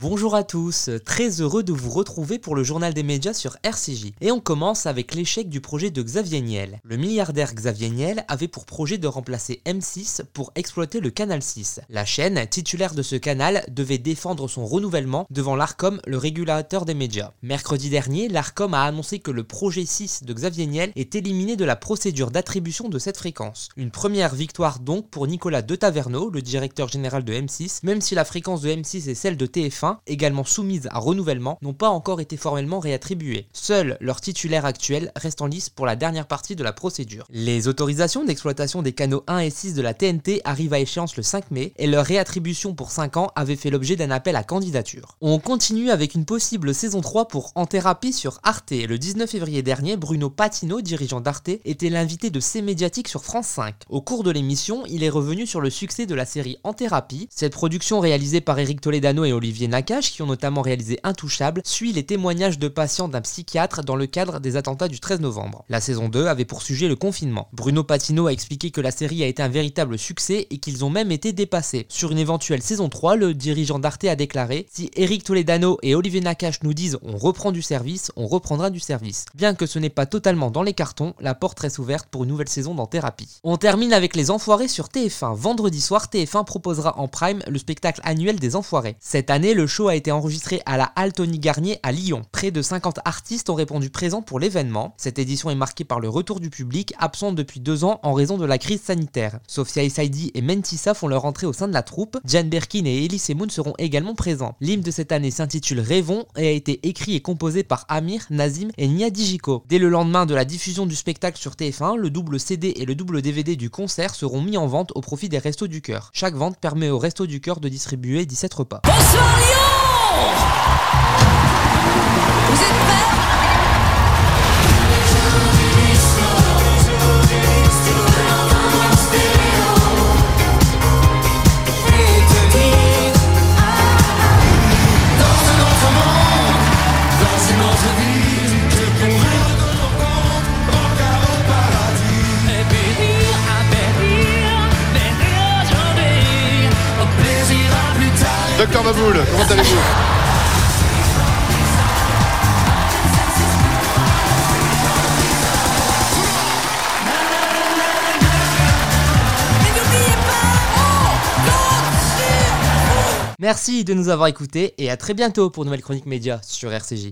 Bonjour à tous, très heureux de vous retrouver pour le journal des médias sur RCJ. Et on commence avec l'échec du projet de Xavier Niel. Le milliardaire Xavier Niel avait pour projet de remplacer M6 pour exploiter le canal 6. La chaîne, titulaire de ce canal, devait défendre son renouvellement devant l'ARCOM, le régulateur des médias. Mercredi dernier, l'ARCOM a annoncé que le projet 6 de Xavier Niel est éliminé de la procédure d'attribution de cette fréquence. Une première victoire donc pour Nicolas De Taverneau, le directeur général de M6, même si la fréquence de M6 est celle de TF1, également soumises à renouvellement, n'ont pas encore été formellement réattribuées. Seul leur titulaire actuel reste en lice pour la dernière partie de la procédure. Les autorisations d'exploitation des canaux 1 et 6 de la TNT arrivent à échéance le 5 mai et leur réattribution pour 5 ans avait fait l'objet d'un appel à candidature. On continue avec une possible saison 3 pour En Thérapie sur Arte. Le 19 février dernier, Bruno Patino, dirigeant d'Arte, était l'invité de C médiatique sur France 5. Au cours de l'émission, il est revenu sur le succès de la série En Thérapie. Cette production réalisée par Eric Toledano et Olivier qui ont notamment réalisé Intouchable, suit les témoignages de patients d'un psychiatre dans le cadre des attentats du 13 novembre. La saison 2 avait pour sujet le confinement. Bruno Patino a expliqué que la série a été un véritable succès et qu'ils ont même été dépassés. Sur une éventuelle saison 3, le dirigeant d'Arte a déclaré Si Eric Toledano et Olivier Nakache nous disent on reprend du service, on reprendra du service. Bien que ce n'est pas totalement dans les cartons, la porte reste ouverte pour une nouvelle saison dans Thérapie. On termine avec les Enfoirés sur TF1. Vendredi soir, TF1 proposera en prime le spectacle annuel des Enfoirés. Cette année, le show a été enregistré à la Halle Tony Garnier à Lyon. Près de 50 artistes ont répondu présents pour l'événement. Cette édition est marquée par le retour du public, absent depuis deux ans en raison de la crise sanitaire. Sofia Isaidi et Mentissa font leur entrée au sein de la troupe. Jan Berkin et Elise Moon seront également présents. L'hymne de cette année s'intitule Rêvons et a été écrit et composé par Amir, Nazim et Nia Dijiko. Dès le lendemain de la diffusion du spectacle sur TF1, le double CD et le double DVD du concert seront mis en vente au profit des Restos du Cœur. Chaque vente permet aux Restos du Cœur de distribuer 17 repas. Docteur Baboul, comment allez-vous? Merci de nous avoir écoutés et à très bientôt pour une nouvelle chronique média sur RCJ.